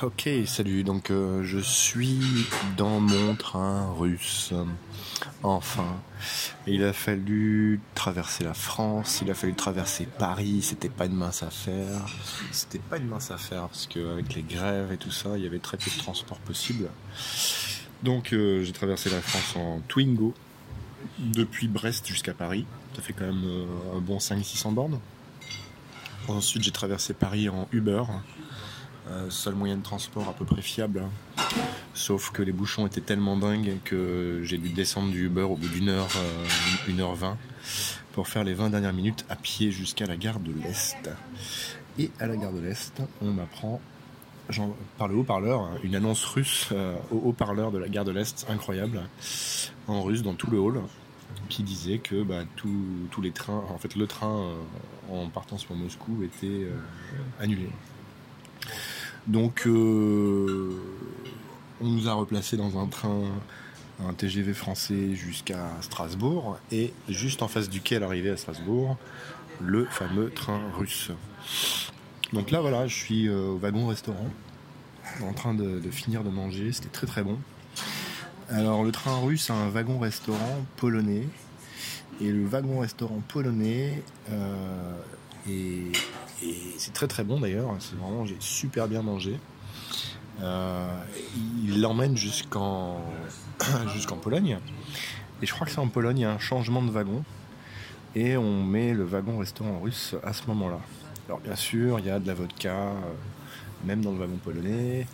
Ok, salut. Donc euh, je suis dans mon train russe. Enfin, il a fallu traverser la France, il a fallu traverser Paris. C'était pas une mince affaire. C'était pas une mince affaire parce qu'avec les grèves et tout ça, il y avait très peu de transport possible. Donc euh, j'ai traversé la France en Twingo depuis Brest jusqu'à Paris. Ça fait quand même euh, un bon 500-600 bornes. Ensuite, j'ai traversé Paris en Uber. Euh, seul moyen de transport à peu près fiable. hein. Sauf que les bouchons étaient tellement dingues que j'ai dû descendre du Uber au bout d'une heure, euh, une heure vingt, pour faire les 20 dernières minutes à pied jusqu'à la gare de l'Est. Et à la gare de l'Est, on m'apprend par le haut-parleur hein, une annonce russe euh, au haut-parleur de la gare de l'Est, incroyable, en russe dans tout le hall, qui disait que bah, tous les trains, en fait le train en partant sur Moscou était annulé. Donc, euh, on nous a replacés dans un train, un TGV français jusqu'à Strasbourg, et juste en face du quai à Strasbourg, le fameux train russe. Donc là, voilà, je suis euh, au wagon-restaurant, en train de, de finir de manger, c'était très très bon. Alors, le train russe a un wagon-restaurant polonais, et le wagon-restaurant polonais euh, est et c'est très très bon d'ailleurs, c'est vraiment, j'ai super bien mangé. Euh, il l'emmène jusqu'en jusqu'en Pologne. Et je crois que c'est en Pologne, il y a un changement de wagon. Et on met le wagon-restaurant russe à ce moment-là. Alors bien sûr, il y a de la vodka, euh, même dans le wagon polonais.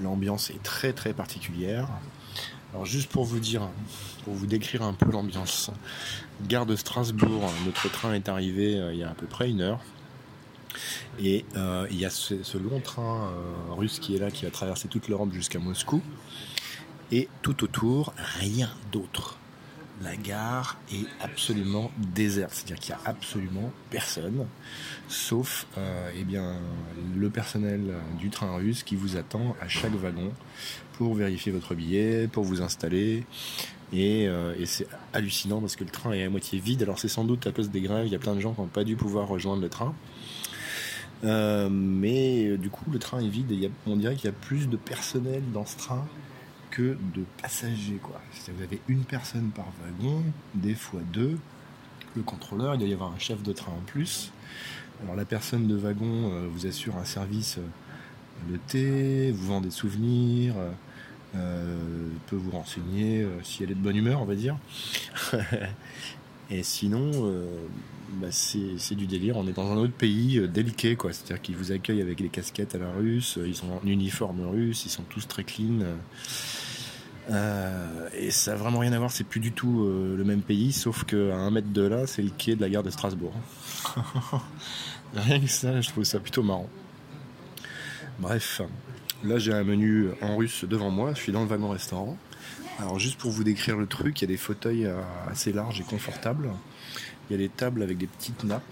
L'ambiance est très très particulière. Alors juste pour vous dire, pour vous décrire un peu l'ambiance. Gare de Strasbourg, notre train est arrivé euh, il y a à peu près une heure. Et euh, il y a ce, long train euh, russe qui est là, qui va traverser toute l'Europe jusqu'à Moscou. Et tout autour, rien d'autre. La gare est absolument déserte, c'est-à-dire qu'il n'y a absolument personne, sauf euh, eh bien, le personnel du train russe qui vous attend à chaque wagon pour vérifier votre billet, pour vous installer. Et, et c'est hallucinant parce que le train est à moitié vide. Alors c'est sans doute à cause des grèves, il y a plein de gens qui n'ont pas dû pouvoir rejoindre le train. Euh, mais euh, du coup, le train est vide et on dirait qu'il y a plus de personnel dans ce train que de passagers. Vous avez une personne par wagon, des fois deux. Le contrôleur, il doit y avoir un chef de train en plus. Alors la personne de wagon euh, vous assure un service de thé, vous vend des souvenirs, peut vous renseigner si elle est de bonne humeur, on va dire. Et sinon, euh, bah, c'est du délire. On est dans un autre pays euh, déliqué, quoi. C'est-à-dire qu'ils vous accueillent avec les casquettes à la russe, euh, ils sont en uniforme russe, ils sont tous très clean. euh. Et ça a vraiment rien à voir, c'est plus du tout le même pays, sauf qu'à un mètre de là, c'est le quai de la gare de Strasbourg. rien que ça, je trouve ça plutôt marrant. Bref, là j'ai un menu en russe devant moi, je suis dans le wagon restaurant. Alors juste pour vous décrire le truc, il y a des fauteuils euh, assez larges et confortables. Il y a des tables avec des petites nappes.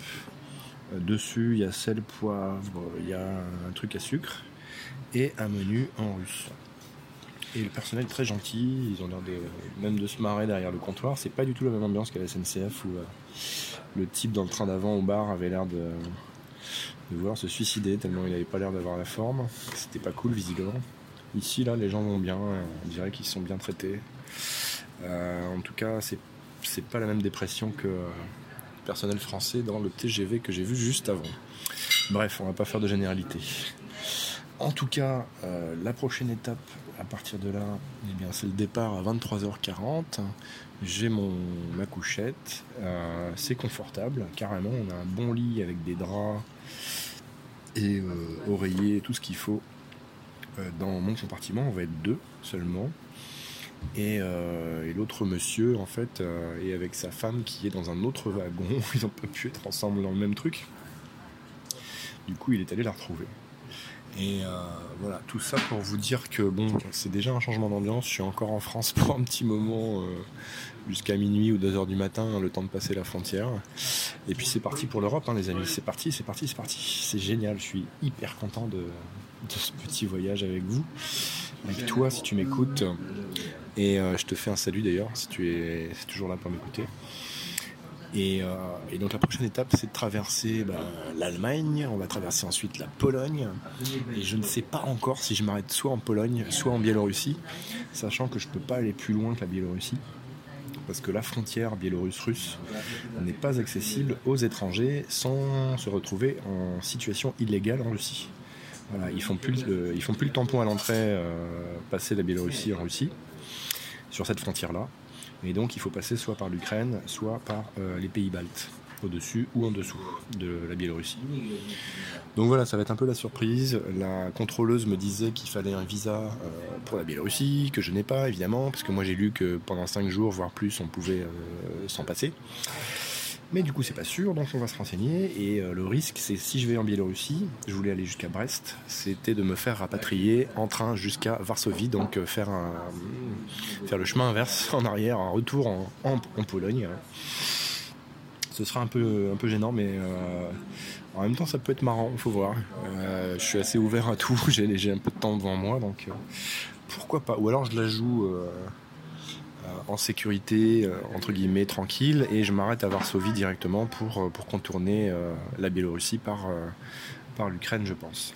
Euh, Dessus, il y a sel, poivre, il y a un truc à sucre et un menu en russe. Et le personnel est très gentil, ils ont l'air de même de se marrer derrière le comptoir. C'est pas du tout la même ambiance qu'à la SNCF où euh, le type dans le train d'avant au bar avait l'air de, de vouloir se suicider tellement il avait pas l'air d'avoir la forme. C'était pas cool visiblement. Ici là, les gens vont bien, euh, on dirait qu'ils sont bien traités. Euh, en tout cas, c'est c'est pas la même dépression que euh, le personnel français dans le TGV que j'ai vu juste avant. Bref, on va pas faire de généralité. En tout cas, euh, la prochaine étape, à partir de là, eh bien, c'est le départ à 23h40. J'ai mon ma couchette, euh, c'est confortable, carrément. On a un bon lit avec des draps et euh, oreillers, tout ce qu'il faut. Euh, dans mon compartiment, on va être deux seulement. Et, euh, l'autre monsieur, en fait, euh, est avec sa femme qui est dans un autre wagon. Ils n'ont pas pu être ensemble dans le même truc. Du coup, il est allé la retrouver. Et voilà, tout ça pour vous dire que bon, c'est déjà un changement d'ambiance. Je suis encore en France pour un petit moment, jusqu'à minuit ou 2 heures du matin, le temps de passer la frontière. Et puis c'est parti pour l'Europe, hein, les amis. C'est parti, c'est parti, c'est parti. C'est génial. Je suis hyper content de, de ce petit voyage avec vous, avec toi si tu m'écoutes. Et euh, je te fais un salut d'ailleurs si tu es, toujours là pour m'écouter. Et, donc la prochaine étape, c'est de traverser bah, l'Allemagne, on va traverser ensuite la Pologne, et je ne sais pas encore si je m'arrête soit en Pologne, soit en Biélorussie, sachant que je ne peux pas aller plus loin que la Biélorussie parce que la frontière biélorusse-russe n'est pas accessible aux étrangers sans se retrouver en situation illégale en Russie. Ils font plus font plus le tampon à l'entrée euh, passer la Biélorussie en Russie sur cette frontière-là. Et donc il faut passer soit par l'Ukraine, soit par euh, les pays baltes au-dessus ou en dessous de la Biélorussie. Donc voilà, ça va être un peu la surprise. La contrôleuse me disait qu'il fallait un visa euh, pour la Biélorussie, que je n'ai pas évidemment, parce que moi j'ai lu que pendant 5 jours, voire plus, on pouvait s'en passer. Mais du coup, c'est pas sûr, donc on va se renseigner. Et euh, le risque, c'est si je vais en Biélorussie, je voulais aller jusqu'à Brest, c'était de me faire rapatrier en train jusqu'à Varsovie, donc faire, un, faire le chemin inverse en arrière, un retour en, en Pologne ce sera un peu, un peu gênant, mais euh, en même temps, ça peut être marrant, il faut voir. Euh, je suis assez ouvert à tout, j'ai un peu de temps devant moi, donc euh, pourquoi pas. Ou alors je la joue en sécurité, entre guillemets, tranquille, et je m'arrête à Varsovie directement pour, pour contourner la Biélorussie par, par l'Ukraine, je pense.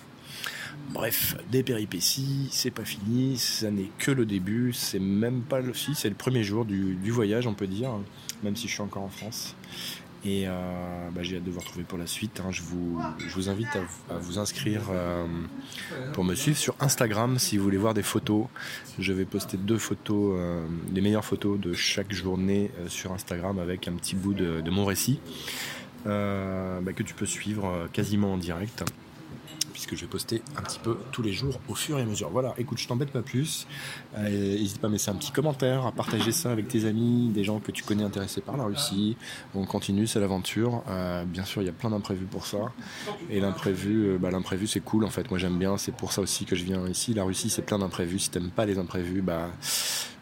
Bref, des péripéties, c'est pas fini, ça n'est que le début, c'est même pas le si, c'est le premier jour du, du, voyage, on peut dire, même si je suis encore en France. Et euh, bah, j'ai hâte de vous retrouver pour la suite. Hein. Je, vous, je, vous, invite à, vous inscrire euh, pour me suivre sur Instagram si vous voulez voir des photos. Je vais poster deux photos, euh, les meilleures photos de chaque journée sur Instagram avec un petit bout de, mon récit bah, que tu peux suivre quasiment en direct puisque je vais poster un petit peu tous les jours au fur et à mesure. Voilà, écoute, je t'embête pas plus. Euh, n'hésite pas à laisser un petit commentaire, à partager ça avec tes amis, des gens que tu connais intéressés par la Russie. On continue, c'est l'aventure. Euh, bien sûr, il y a plein d'imprévus pour ça. Et l'imprévu, euh, bah, l'imprévu c'est cool en fait. Moi j'aime bien, c'est pour ça aussi que je viens ici. La Russie c'est plein d'imprévus. Si t'aimes pas les imprévus, bah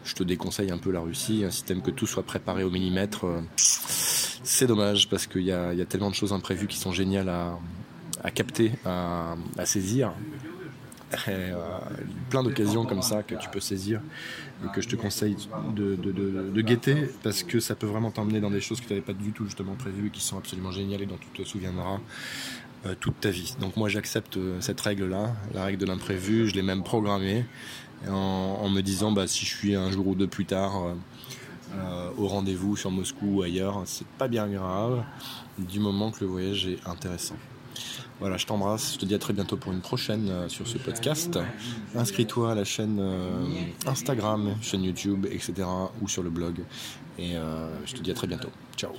je te déconseille un peu la Russie. Un système que tout soit préparé au millimètre, c'est dommage parce qu'il y y a tellement de choses imprévues qui sont géniales à, à capter, à, saisir. Euh, plein d'occasions comme ça que tu peux saisir et que je te conseille de, guetter parce que ça peut vraiment t'emmener dans des choses que tu n'avais pas du tout justement prévues et qui sont absolument géniales et dont tu te souviendras euh, toute ta vie. Donc moi j'accepte euh, cette règle-là, la règle de l'imprévu, je l'ai même programmée en, me disant bah, si je suis un jour ou deux plus tard au rendez-vous sur Moscou ou ailleurs, c'est pas bien grave du moment que le voyage est intéressant. Voilà, je t'embrasse. Je te dis à très bientôt pour une prochaine euh, sur ce podcast. Inscris-toi à la chaîne euh, Instagram, chaîne YouTube, etc. ou sur le blog. Et euh, je te dis à très bientôt. Ciao.